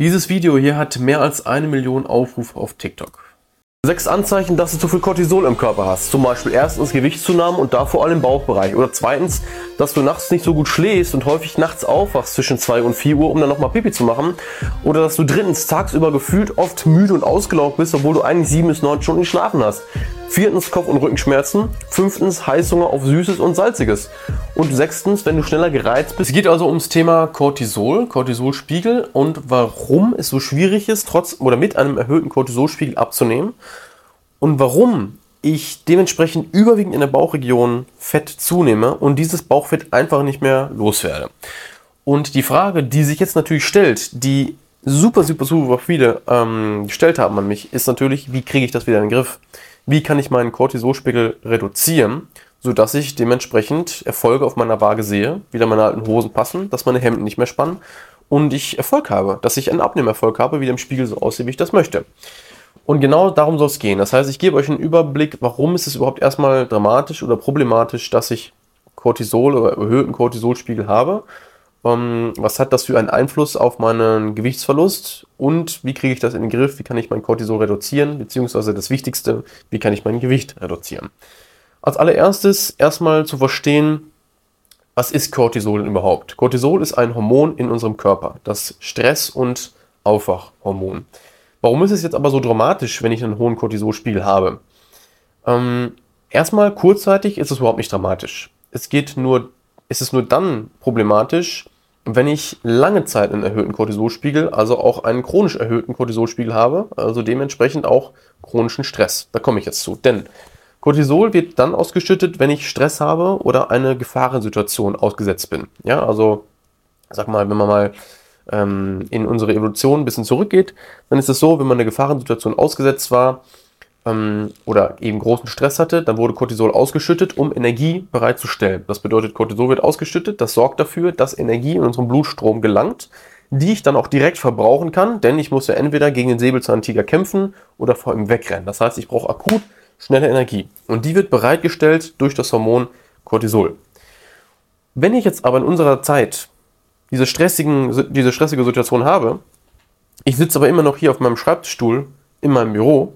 Dieses Video hier hat mehr als eine Million Aufrufe auf TikTok. Sechs Anzeichen, dass du zu viel Cortisol im Körper hast. Zum Beispiel erstens Gewichtszunahme und da vor allem im Bauchbereich. Oder zweitens, dass du nachts nicht so gut schläfst und häufig nachts aufwachst zwischen 2 und 4 Uhr, um dann nochmal Pipi zu machen. Oder dass du drittens tagsüber gefühlt oft müde und ausgelaugt bist, obwohl du eigentlich 7 bis 9 Stunden geschlafen hast. Viertens Kopf- und Rückenschmerzen. Fünftens Heißhunger auf Süßes und Salziges. Und sechstens, wenn du schneller gereizt bist. Es geht also ums Thema Cortisol, Cortisolspiegel und warum es so schwierig ist, trotz oder mit einem erhöhten Cortisolspiegel abzunehmen. Und warum ich dementsprechend überwiegend in der Bauchregion Fett zunehme und dieses Bauchfett einfach nicht mehr loswerde. Und die Frage, die sich jetzt natürlich stellt, die super, super, super viele ähm, gestellt haben an mich, ist natürlich, wie kriege ich das wieder in den Griff? Wie kann ich meinen Cortisolspiegel reduzieren, sodass ich dementsprechend Erfolge auf meiner Waage sehe, wieder meine alten Hosen passen, dass meine Hemden nicht mehr spannen und ich Erfolg habe, dass ich einen Abnehmerfolg habe, wieder im Spiegel so aussehe, wie ich das möchte. Und genau darum soll es gehen. Das heißt, ich gebe euch einen Überblick, warum ist es überhaupt erstmal dramatisch oder problematisch, dass ich Cortisol oder erhöhten Cortisolspiegel habe was hat das für einen Einfluss auf meinen Gewichtsverlust und wie kriege ich das in den Griff, wie kann ich mein Cortisol reduzieren, beziehungsweise das Wichtigste, wie kann ich mein Gewicht reduzieren. Als allererstes erstmal zu verstehen, was ist Cortisol überhaupt? Cortisol ist ein Hormon in unserem Körper, das Stress- und Aufwachhormon. Warum ist es jetzt aber so dramatisch, wenn ich einen hohen Cortisolspiegel habe? Ähm, erstmal kurzzeitig ist es überhaupt nicht dramatisch. Es geht nur, es ist nur dann problematisch, wenn ich lange Zeit einen erhöhten Cortisolspiegel, also auch einen chronisch erhöhten Cortisolspiegel habe, also dementsprechend auch chronischen Stress. Da komme ich jetzt zu. Denn Cortisol wird dann ausgeschüttet, wenn ich Stress habe oder eine Gefahrensituation ausgesetzt bin. Ja, also sag mal, wenn man mal ähm, in unsere Evolution ein bisschen zurückgeht, dann ist es so, wenn man eine Gefahrensituation ausgesetzt war, ähm, oder eben großen Stress hatte, dann wurde Cortisol ausgeschüttet, um Energie bereitzustellen. Das bedeutet, Cortisol wird ausgeschüttet, das sorgt dafür, dass Energie in unseren Blutstrom gelangt, die ich dann auch direkt verbrauchen kann, denn ich muss ja entweder gegen den Säbelzahntiger kämpfen oder vor ihm wegrennen. Das heißt, ich brauche akut schnelle Energie. Und die wird bereitgestellt durch das Hormon Cortisol. Wenn ich jetzt aber in unserer Zeit diese, stressigen, diese stressige Situation habe, ich sitze aber immer noch hier auf meinem Schreibtischstuhl in meinem Büro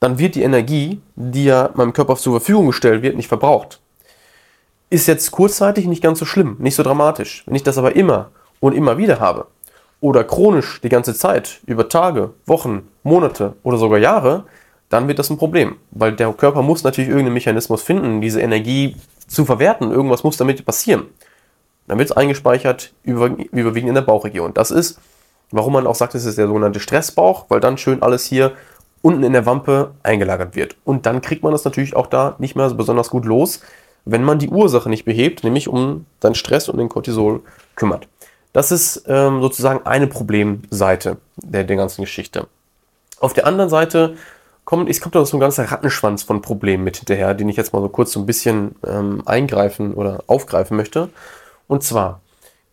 dann wird die Energie, die ja meinem Körper zur Verfügung gestellt wird, nicht verbraucht. Ist jetzt kurzzeitig nicht ganz so schlimm, nicht so dramatisch. Wenn ich das aber immer und immer wieder habe oder chronisch die ganze Zeit, über Tage, Wochen, Monate oder sogar Jahre, dann wird das ein Problem. Weil der Körper muss natürlich irgendeinen Mechanismus finden, diese Energie zu verwerten. Irgendwas muss damit passieren. Dann wird es eingespeichert, überwiegend in der Bauchregion. Das ist, warum man auch sagt, es ist der sogenannte Stressbauch, weil dann schön alles hier unten in der Wampe eingelagert wird. Und dann kriegt man das natürlich auch da nicht mehr so besonders gut los, wenn man die Ursache nicht behebt, nämlich um den Stress und den Cortisol kümmert. Das ist ähm, sozusagen eine Problemseite der, der ganzen Geschichte. Auf der anderen Seite kommt, es kommt da so ein ganzer Rattenschwanz von Problemen mit hinterher, den ich jetzt mal so kurz so ein bisschen ähm, eingreifen oder aufgreifen möchte. Und zwar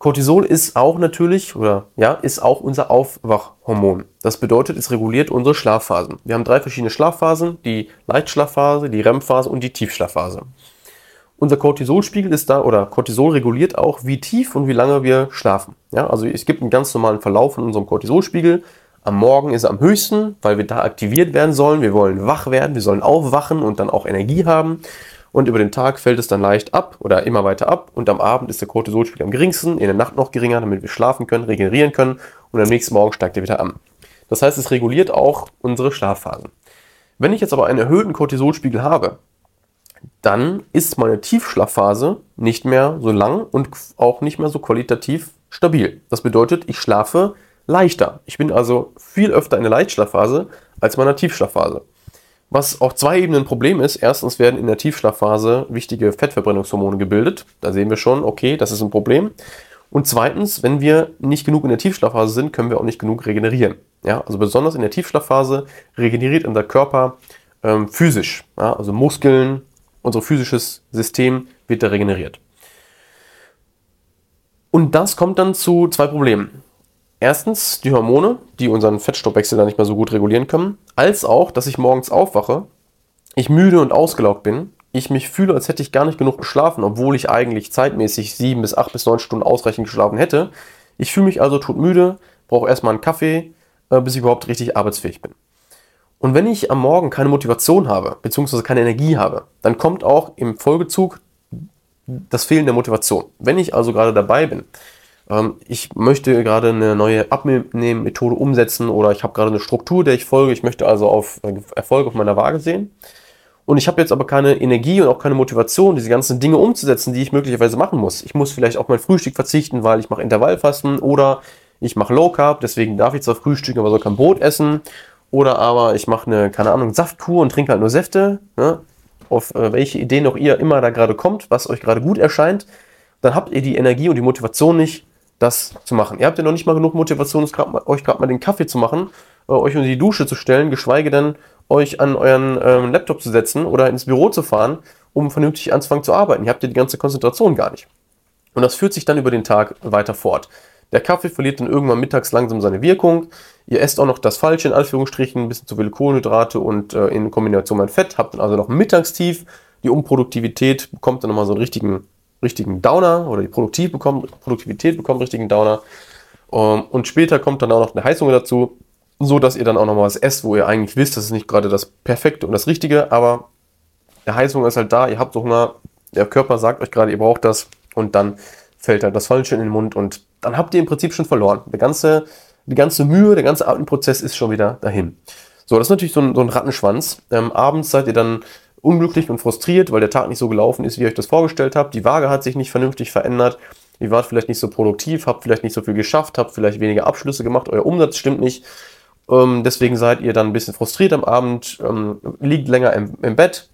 Cortisol ist auch natürlich, oder ja, ist auch unser Aufwachhormon. Das bedeutet, es reguliert unsere Schlafphasen. Wir haben drei verschiedene Schlafphasen, die Leichtschlafphase, die REM-Phase und die Tiefschlafphase. Unser Cortisolspiegel ist da, oder Cortisol reguliert auch, wie tief und wie lange wir schlafen. Ja, also es gibt einen ganz normalen Verlauf von unserem Cortisolspiegel. Am Morgen ist er am höchsten, weil wir da aktiviert werden sollen. Wir wollen wach werden, wir sollen aufwachen und dann auch Energie haben und über den Tag fällt es dann leicht ab oder immer weiter ab und am Abend ist der Cortisolspiegel am geringsten, in der Nacht noch geringer, damit wir schlafen können, regenerieren können und am nächsten Morgen steigt er wieder an. Das heißt, es reguliert auch unsere Schlafphasen. Wenn ich jetzt aber einen erhöhten Cortisolspiegel habe, dann ist meine Tiefschlafphase nicht mehr so lang und auch nicht mehr so qualitativ stabil. Das bedeutet, ich schlafe leichter. Ich bin also viel öfter in der Leichtschlafphase als in meiner Tiefschlafphase. Was auf zwei Ebenen ein Problem ist. Erstens werden in der Tiefschlafphase wichtige Fettverbrennungshormone gebildet. Da sehen wir schon, okay, das ist ein Problem. Und zweitens, wenn wir nicht genug in der Tiefschlafphase sind, können wir auch nicht genug regenerieren. Ja, also besonders in der Tiefschlafphase regeneriert unser Körper ähm, physisch. Ja, also Muskeln, unser physisches System wird da regeneriert. Und das kommt dann zu zwei Problemen. Erstens die Hormone, die unseren Fettstoffwechsel dann nicht mehr so gut regulieren können, als auch, dass ich morgens aufwache, ich müde und ausgelaugt bin, ich mich fühle, als hätte ich gar nicht genug geschlafen, obwohl ich eigentlich zeitmäßig sieben bis acht bis neun Stunden ausreichend geschlafen hätte. Ich fühle mich also todmüde, brauche erstmal einen Kaffee, äh, bis ich überhaupt richtig arbeitsfähig bin. Und wenn ich am Morgen keine Motivation habe, beziehungsweise keine Energie habe, dann kommt auch im Folgezug das Fehlen der Motivation. Wenn ich also gerade dabei bin, ähm, ich möchte gerade eine neue Abnehmmethode umsetzen oder ich habe gerade eine Struktur, der ich folge, ich möchte also auf äh, Erfolg auf meiner Waage sehen. Und ich habe jetzt aber keine Energie und auch keine Motivation, diese ganzen Dinge umzusetzen, die ich möglicherweise machen muss. Ich muss vielleicht auf mein Frühstück verzichten, weil ich mache Intervallfasten oder ich mache Low Carb, deswegen darf ich zwar frühstücken, aber soll kein Brot essen. Oder aber ich mache eine, keine Ahnung, Saftkur und trinke halt nur Säfte. Ne? Auf äh, welche Idee noch ihr immer da gerade kommt, was euch gerade gut erscheint, dann habt ihr die Energie und die Motivation nicht, das zu machen. Ihr habt ja noch nicht mal genug Motivation, euch gerade mal den Kaffee zu machen, äh, euch unter die Dusche zu stellen, geschweige denn euch an euren ähm, Laptop zu setzen oder ins Büro zu fahren, um vernünftig anzufangen zu arbeiten. Ihr habt ja die ganze Konzentration gar nicht. Und das führt sich dann über den Tag weiter fort. Der Kaffee verliert dann irgendwann mittags langsam seine Wirkung. Ihr esst auch noch das Falsche, in Anführungsstrichen, ein bisschen zu viele Kohlenhydrate und äh, in Kombination mit Fett, habt dann also noch Mittagstief. Die Unproduktivität bekommt dann nochmal so einen richtigen richtigen Downer oder die Produktiv bekommt, Produktivität bekommt richtigen Downer. Um, ähm, und später kommt dann auch noch eine Heizung dazu, so dass ihr dann auch noch mal was esst, wo ihr eigentlich wisst, das ist nicht gerade das Perfekte und das Richtige, aber der Heizung ist halt da, ihr habt so Hunger, der Körper sagt euch gerade, ihr braucht das und dann fällt halt das Falsche in den Mund und dann habt ihr im Prinzip schon verloren. Der ganze, die ganze Mühe, der ganze Atemprozess ist schon wieder dahin. So, das ist natürlich so ein, so ein Rattenschwanz. Ähm, abends seid ihr dann unglücklich und frustriert, weil der Tag nicht so gelaufen ist, wie ihr euch das vorgestellt habt. Die Waage hat sich nicht vernünftig verändert. Ihr wart vielleicht nicht so produktiv, habt vielleicht nicht so viel geschafft, habt vielleicht weniger Abschlüsse gemacht, euer Umsatz stimmt nicht. Ähm, deswegen seid ihr dann ein bisschen frustriert am Abend, ähm, liegt länger im, im, Bett,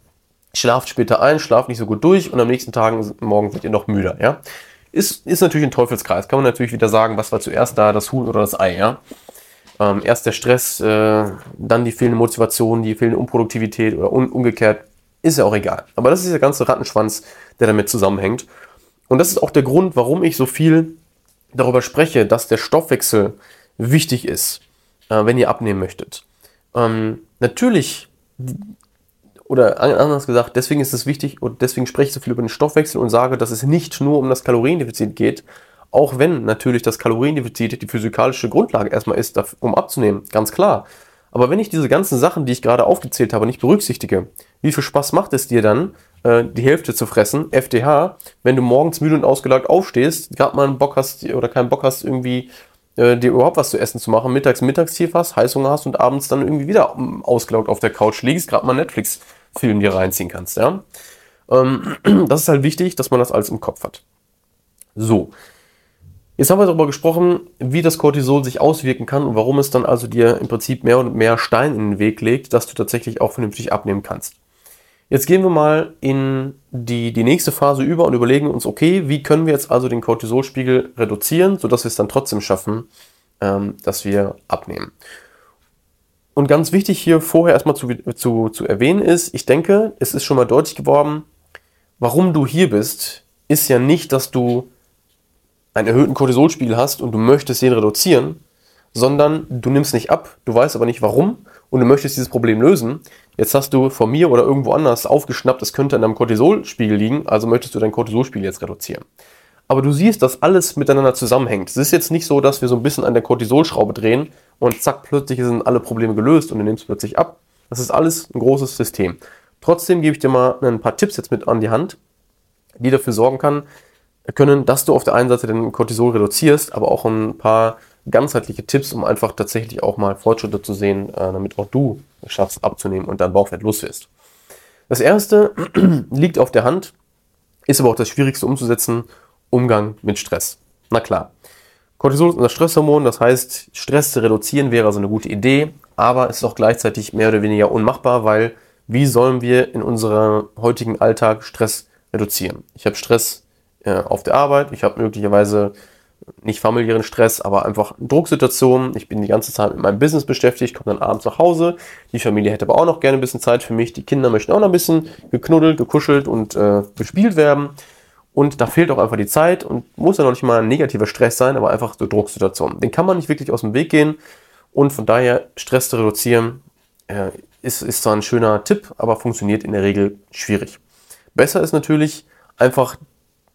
schlaft später ein, schlaft nicht so gut durch und am nächsten Tag, morgen seid ihr noch müder. Ja? Ist, ist natürlich ein Teufelskreis. Kann man natürlich wieder sagen, was war zuerst da, das Huhn oder das Ei. Ja? Ähm, erst der Stress, äh, dann die fehlende Motivation, die fehlende Unproduktivität oder un umgekehrt ist ja auch egal. Aber das ist der ganze Rattenschwanz, der damit zusammenhängt. Und das ist auch der Grund, warum ich so viel darüber spreche, dass der Stoffwechsel wichtig ist, äh, wenn ihr abnehmen möchtet. Ähm, natürlich, oder anders gesagt, deswegen ist es wichtig und deswegen spreche ich so viel über den Stoffwechsel und sage, dass es nicht nur um das Kaloriendefizit geht, auch wenn natürlich das Kaloriendefizit die physikalische Grundlage erstmal ist, um abzunehmen, ganz klar. Aber wenn ich diese ganzen Sachen, die ich gerade aufgezählt habe, nicht berücksichtige, wie viel Spaß macht es dir dann, äh, die Hälfte zu fressen, FDH, wenn du morgens müde und ausgelagt aufstehst, gerade mal einen Bock hast oder keinen Bock hast, irgendwie äh, dir überhaupt was zu essen zu machen, mittags Mittagstief hast, Heißhunger hast und abends dann irgendwie wieder ähm, ausgelaugt auf der Couch liegst, gerade mal Netflix-Film dir reinziehen kannst, ja. Ähm, das ist halt wichtig, dass man das alles im Kopf hat. So, Jetzt haben wir darüber gesprochen, wie das Cortisol sich auswirken kann und warum es dann also dir im Prinzip mehr und mehr Stein in den Weg legt, dass du tatsächlich auch vernünftig abnehmen kannst. Jetzt gehen wir mal in die, die nächste Phase über und überlegen uns, okay, wie können wir jetzt also den Cortisolspiegel reduzieren, sodass wir es dann trotzdem schaffen, ähm, dass wir abnehmen. Und ganz wichtig hier vorher erstmal zu, zu, zu erwähnen ist, ich denke, es ist schon mal deutlich geworden, warum du hier bist, ist ja nicht, dass du einen erhöhten Cortisolspiegel hast und du möchtest den reduzieren, sondern du nimmst nicht ab, du weißt aber nicht warum und du möchtest dieses Problem lösen. Jetzt hast du von mir oder irgendwo anders aufgeschnappt, es könnte an deinem Cortisolspiegel liegen, also möchtest du deinen Cortisolspiegel jetzt reduzieren. Aber du siehst, dass alles miteinander zusammenhängt. Es ist jetzt nicht so, dass wir so ein bisschen an der Cortisolschraube drehen und zack, plötzlich sind alle Probleme gelöst und du nimmst plötzlich ab. Das ist alles ein großes System. Trotzdem gebe ich dir mal ein paar Tipps jetzt mit an die Hand, die dafür sorgen kann, können, dass du auf der einen Seite den Cortisol reduzierst, aber auch ein paar ganzheitliche Tipps, um einfach tatsächlich auch mal Fortschritte zu sehen, äh, damit auch du es schaffst abzunehmen und dein Bauchfett los wirst. Das erste liegt auf der Hand, ist aber auch das schwierigste umzusetzen, Umgang mit Stress. Na klar. Cortisol ist unser Stresshormon, das heißt, Stress zu reduzieren wäre also eine gute Idee, aber es ist auch gleichzeitig mehr oder weniger unmachbar, weil wie sollen wir in unserem heutigen Alltag Stress reduzieren? Ich habe Stress äh, auf der Arbeit. Ich habe möglicherweise nicht familiären Stress, aber einfach Drucksituationen. Ich bin die ganze Zeit mit meinem Business beschäftigt, komme dann abends nach Hause. Die Familie hätte aber auch noch gerne ein bisschen Zeit für mich. Die Kinder möchten auch noch ein bisschen geknuddelt, gekuschelt und äh, gespielt werden. Und da fehlt auch einfach die Zeit und muss ja noch nicht mal ein negativer Stress sein, aber einfach so Drucksituationen. Den kann man nicht wirklich aus dem Weg gehen und von daher Stress zu reduzieren äh, ist, ist zwar ein schöner Tipp, aber funktioniert in der Regel schwierig. Besser ist natürlich einfach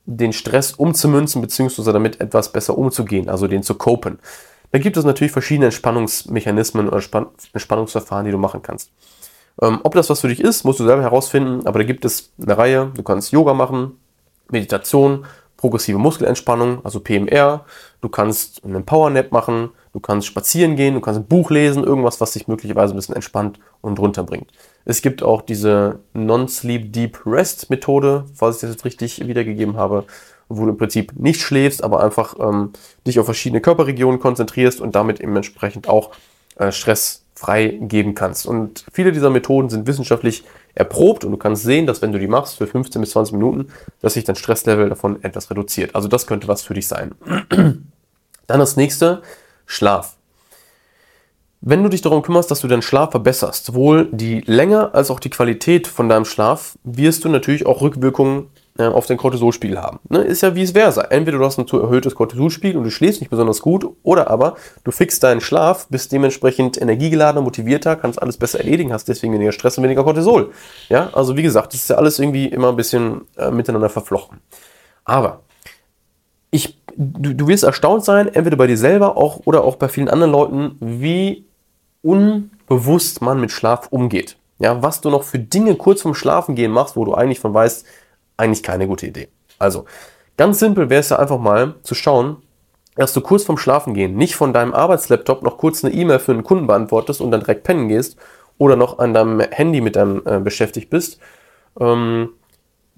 den Stress umzumünzen, beziehungsweise damit etwas besser umzugehen, also den zu copen. Da gibt es natürlich verschiedene Entspannungsmechanismen oder Entspannungsverfahren, die du machen kannst. Ähm, ob das was für dich ist, musst du selber herausfinden, aber da gibt es eine Reihe. Du kannst Yoga machen, Meditation, progressive Muskelentspannung, also PMR. Du kannst einen Powernap machen, du kannst spazieren gehen, du kannst ein Buch lesen, irgendwas, was dich möglicherweise ein bisschen entspannt und runterbringt. Es gibt auch diese Non-Sleep Deep Rest Methode, falls ich das jetzt richtig wiedergegeben habe, wo du im Prinzip nicht schläfst, aber einfach ähm, dich auf verschiedene Körperregionen konzentrierst und damit eben entsprechend auch äh, Stress freigeben kannst. Und viele dieser Methoden sind wissenschaftlich erprobt und du kannst sehen, dass wenn du die machst für 15 bis 20 Minuten, dass sich dein Stresslevel davon etwas reduziert. Also das könnte was für dich sein. Dann das nächste, Schlaf. Wenn du dich darum kümmerst, dass du deinen Schlaf verbesserst, sowohl die Länge als auch die Qualität von deinem Schlaf, wirst du natürlich auch Rückwirkungen äh, auf den Cortisolspiegel haben. Ne? Ist ja wie es wäre. Entweder du hast ein zu erhöhtes Cortisolspiegel und du schläfst nicht besonders gut, oder aber du fixst deinen Schlaf, bist dementsprechend energiegeladener, motivierter, kannst alles besser erledigen, hast deswegen weniger Stress und weniger Cortisol. Ja, also wie gesagt, das ist ja alles irgendwie immer ein bisschen äh, miteinander verflochten. Aber ich, du, du wirst erstaunt sein, entweder bei dir selber auch oder auch bei vielen anderen Leuten, wie unbewusst man mit Schlaf umgeht. Ja, was du noch für Dinge kurz vorm Schlafen gehen machst, wo du eigentlich von weißt, eigentlich keine gute Idee. Also, ganz simpel wäre es ja einfach mal zu schauen, dass du kurz vorm Schlafen gehen nicht von deinem Arbeitslaptop noch kurz eine E-Mail für einen Kunden beantwortest und dann direkt pennen gehst oder noch an deinem Handy mit deinem äh, beschäftigt bist. Ähm,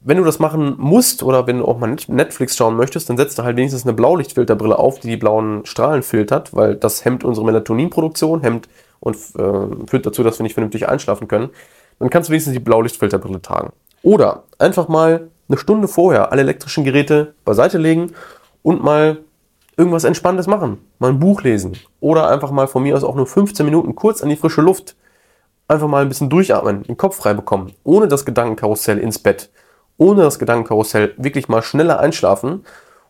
wenn du das machen musst oder wenn du auch mal Netflix schauen möchtest, dann setzt du halt wenigstens eine Blaulichtfilterbrille auf, die die blauen Strahlen filtert, weil das hemmt unsere Melatoninproduktion, hemmt und äh, führt dazu, dass wir nicht vernünftig einschlafen können. Dann kannst du wenigstens die Blaulichtfilterbrille tragen. Oder einfach mal eine Stunde vorher alle elektrischen Geräte beiseite legen und mal irgendwas Entspannendes machen. Mal ein Buch lesen. Oder einfach mal von mir aus auch nur 15 Minuten kurz an die frische Luft. Einfach mal ein bisschen durchatmen, den Kopf frei bekommen. Ohne das Gedankenkarussell ins Bett. Ohne das Gedankenkarussell wirklich mal schneller einschlafen.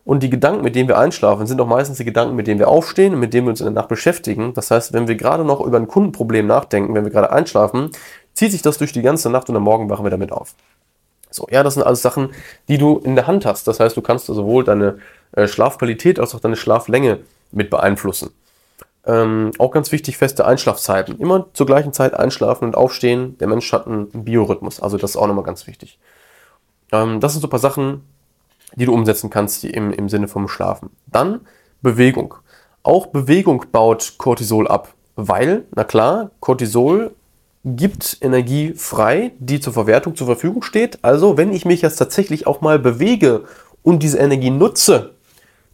Und die Gedanken, mit denen wir einschlafen, sind auch meistens die Gedanken, mit denen wir aufstehen und mit denen wir uns in der Nacht beschäftigen. Das heißt, wenn wir gerade noch über ein Kundenproblem nachdenken, wenn wir gerade einschlafen, zieht sich das durch die ganze Nacht und am Morgen wachen wir damit auf. So, ja, das sind alles Sachen, die du in der Hand hast. Das heißt, du kannst sowohl deine äh, Schlafqualität als auch deine Schlaflänge mit beeinflussen. Ähm, auch ganz wichtig, feste Einschlafzeiten. Immer zur gleichen Zeit einschlafen und aufstehen. Der Mensch hat einen Biorhythmus, also das ist auch nochmal ganz wichtig. Ähm, das sind so ein paar Sachen, die du umsetzen kannst im, im Sinne vom Schlafen. Dann Bewegung. Auch Bewegung baut Cortisol ab, weil, na klar, Cortisol gibt Energie frei, die zur Verwertung zur Verfügung steht. Also wenn ich mich jetzt tatsächlich auch mal bewege und diese Energie nutze,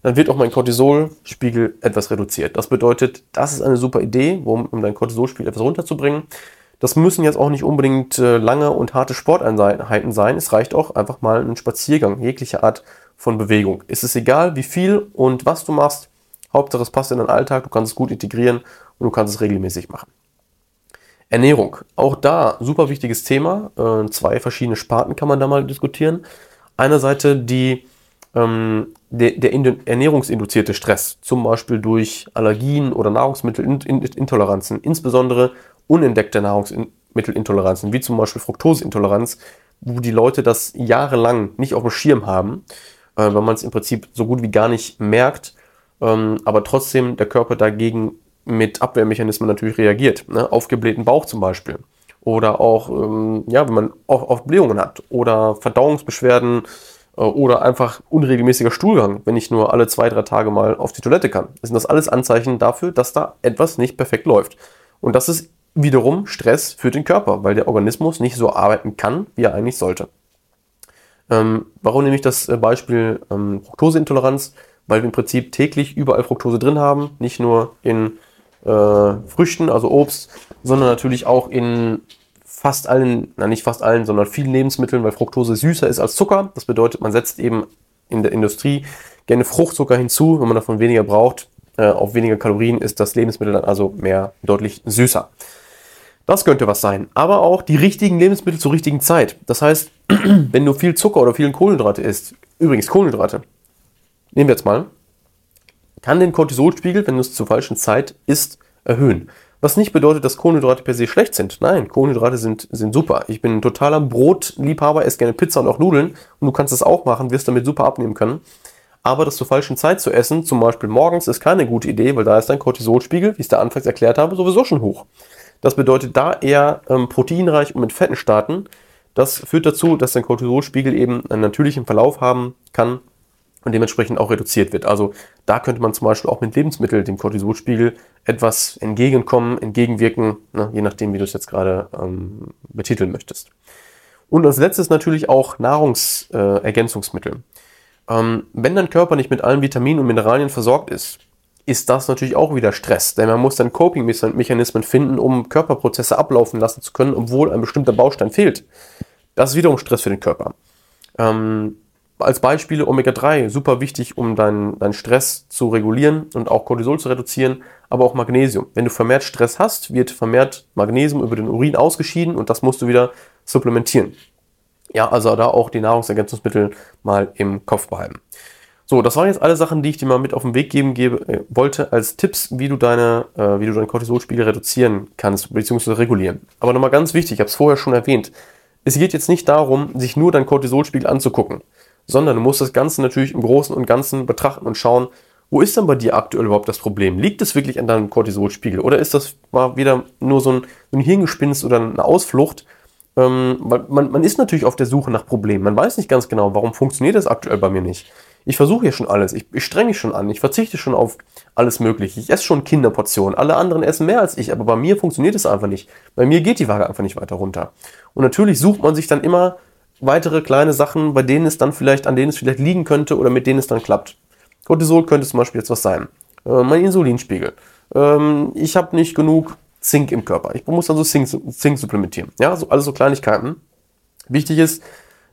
dann wird auch mein Cortisolspiegel etwas reduziert. Das bedeutet, das ist eine super Idee, um, dein Cortisolspiegel etwas runterzubringen. Das müssen jetzt auch nicht unbedingt äh, lange und harte Sporteinheiten sein. Es reicht auch einfach mal ein Spaziergang, jegliche Art von Bewegung. Es ist egal, wie viel und was du machst. Hauptsache es passt in deinen Alltag, du kannst es gut integrieren und du kannst es regelmäßig machen. Ernährung, auch da super wichtiges Thema. Äh, zwei verschiedene Sparten kann man da mal diskutieren. Eine Seite die, ähm, der, der ernährungsinduzierte Stress, zum Beispiel durch Allergien oder Nahrungsmittelintoleranzen, insbesondere unentdeckte Nahrungsmittelintoleranzen, wie zum Beispiel Fructoseintoleranz, wo die Leute das jahrelang nicht auf dem Schirm haben, äh, weil man es im Prinzip so gut wie gar nicht merkt, ähm, aber trotzdem der Körper dagegen mit Abwehrmechanismen natürlich reagiert. Ne? Aufgeblähten Bauch zum Beispiel. Oder auch, ähm, ja, wenn man auch auf Blähungen hat. Oder Verdauungsbeschwerden äh, oder einfach unregelmäßiger Stuhlgang, wenn ich nur alle zwei, drei Tage mal auf die Toilette kann. Das sind das alles Anzeichen dafür, dass da etwas nicht perfekt läuft. Und das ist wiederum Stress für den Körper, weil der Organismus nicht so arbeiten kann, wie er eigentlich sollte. Ähm, warum nehme ich das äh, Beispiel ähm, Fructoseintoleranz? Weil wir im Prinzip täglich überall Fructose drin haben, nicht nur in äh, Früchten, also Obst, sondern natürlich auch in fast allen, na nicht fast allen, sondern vielen Lebensmitteln, weil Fructose süßer ist als Zucker. Das bedeutet, man setzt eben in der Industrie gerne Fruchtzucker hinzu, wenn man davon weniger braucht. Äh, auf weniger Kalorien ist das Lebensmittel dann also mehr deutlich süßer. Das könnte was sein. Aber auch die richtigen Lebensmittel zur richtigen Zeit. Das heißt, wenn du viel Zucker oder viel Kohlenhydrate isst, übrigens Kohlenhydrate, nehmen wir jetzt mal, kann den Cortisolspiegel, wenn du es zur falschen Zeit isst, erhöhen. Was nicht bedeutet, dass Kohlenhydrate per se schlecht sind. Nein, Kohlenhydrate sind, sind super. Ich bin ein totaler Brotliebhaber, esse gerne Pizza und auch Nudeln und du kannst das auch machen, wirst damit super abnehmen können. Aber das zur falschen Zeit zu essen, zum Beispiel morgens, ist keine gute Idee, weil da ist dein Cortisolspiegel, wie ich es da anfangs erklärt habe, sowieso schon hoch. Das bedeutet, da eher ähm, proteinreich und mit Fetten starten. Das führt dazu, dass dein Cortisolspiegel eben einen natürlichen Verlauf haben kann und dementsprechend auch reduziert wird. Also da könnte man zum Beispiel auch mit Lebensmitteln dem Cortisolspiegel etwas entgegenkommen, entgegenwirken, ne, je nachdem, wie du es jetzt gerade ähm, betiteln möchtest. Und als letztes natürlich auch Nahrungsergänzungsmittel. Äh, ähm, wenn dein Körper nicht mit allen Vitaminen und Mineralien versorgt ist, ist das natürlich auch wieder Stress, denn man muss dann Coping-Mechanismen finden, um Körperprozesse ablaufen lassen zu können, obwohl ein bestimmter Baustein fehlt. Das ist wiederum Stress für den Körper. Ähm, als Beispiele Omega-3, super wichtig, um deinen dein Stress zu regulieren und auch Cortisol zu reduzieren, aber auch Magnesium. Wenn du vermehrt Stress hast, wird vermehrt Magnesium über den Urin ausgeschieden und das musst du wieder supplementieren. Ja, also da auch die Nahrungsergänzungsmittel mal im Kopf behalten. So, das waren jetzt alle Sachen, die ich dir mal mit auf den Weg geben gebe, äh, wollte, als Tipps, wie du deine, äh, wie du deinen Cortisolspiegel reduzieren kannst, beziehungsweise regulieren. Aber nochmal ganz wichtig, ich habe es vorher schon erwähnt, es geht jetzt nicht darum, sich nur deinen Cortisolspiegel anzugucken sondern du musst das Ganze natürlich im Großen und Ganzen betrachten und schauen, wo ist denn bei dir aktuell überhaupt das Problem? Liegt es wirklich an deinem Cortisolspiegel oder ist das mal wieder nur so ein, ein Hirngespinst oder eine Ausflucht? Ähm, man, man ist natürlich auf der Suche nach Problemen. Man weiß nicht ganz genau, warum funktioniert das aktuell bei mir nicht. Ich versuche ja schon alles. Ich, ich strenge mich schon an. Ich verzichte schon auf alles Mögliche. Ich esse schon Kinderportionen. Alle anderen essen mehr als ich. Aber bei mir funktioniert es einfach nicht. Bei mir geht die Waage einfach nicht weiter runter. Und natürlich sucht man sich dann immer weitere kleine Sachen, bei denen es dann vielleicht, an denen es vielleicht liegen könnte oder mit denen es dann klappt. Cortisol könnte zum Beispiel jetzt was sein. Äh, mein Insulinspiegel. Ähm, ich habe nicht genug Zink im Körper. Ich muss also Zink, Zink supplementieren. Ja, so, alles so Kleinigkeiten. Wichtig ist,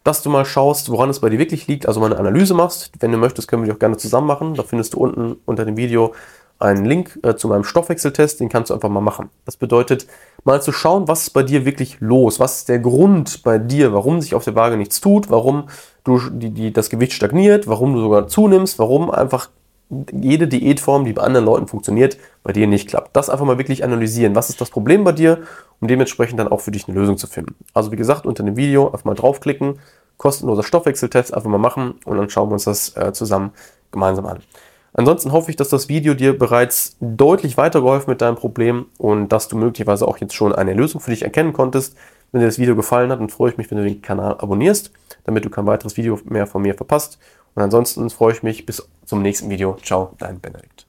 dass du mal schaust, woran es bei dir wirklich liegt, also mal eine Analyse machst. Wenn du möchtest, können wir die auch gerne zusammen machen. Da findest du unten unter dem Video einen Link äh, zu meinem Stoffwechseltest, den kannst du einfach mal machen. Das bedeutet, mal zu schauen, was ist bei dir wirklich los, was ist der Grund bei dir, warum sich auf der Waage nichts tut, warum du die, die, das Gewicht stagniert, warum du sogar zunimmst, warum einfach jede Diätform, die bei anderen Leuten funktioniert, bei dir nicht klappt. Das einfach mal wirklich analysieren. Was ist das Problem bei dir, um dementsprechend dann auch für dich eine Lösung zu finden. Also wie gesagt, unter dem Video einfach mal draufklicken, kostenloser Stoffwechseltest einfach mal machen und dann schauen wir uns das äh, zusammen gemeinsam an. Ansonsten hoffe ich, dass das Video dir bereits deutlich weitergeholfen mit deinem Problem und dass du möglicherweise auch jetzt schon eine Lösung für dich erkennen konntest. Wenn dir das Video gefallen hat, dann freue ich mich, wenn du den Kanal abonnierst, damit du kein weiteres Video mehr von mir verpasst. Und ansonsten freue ich mich bis zum nächsten Video. Ciao, dein Benedikt.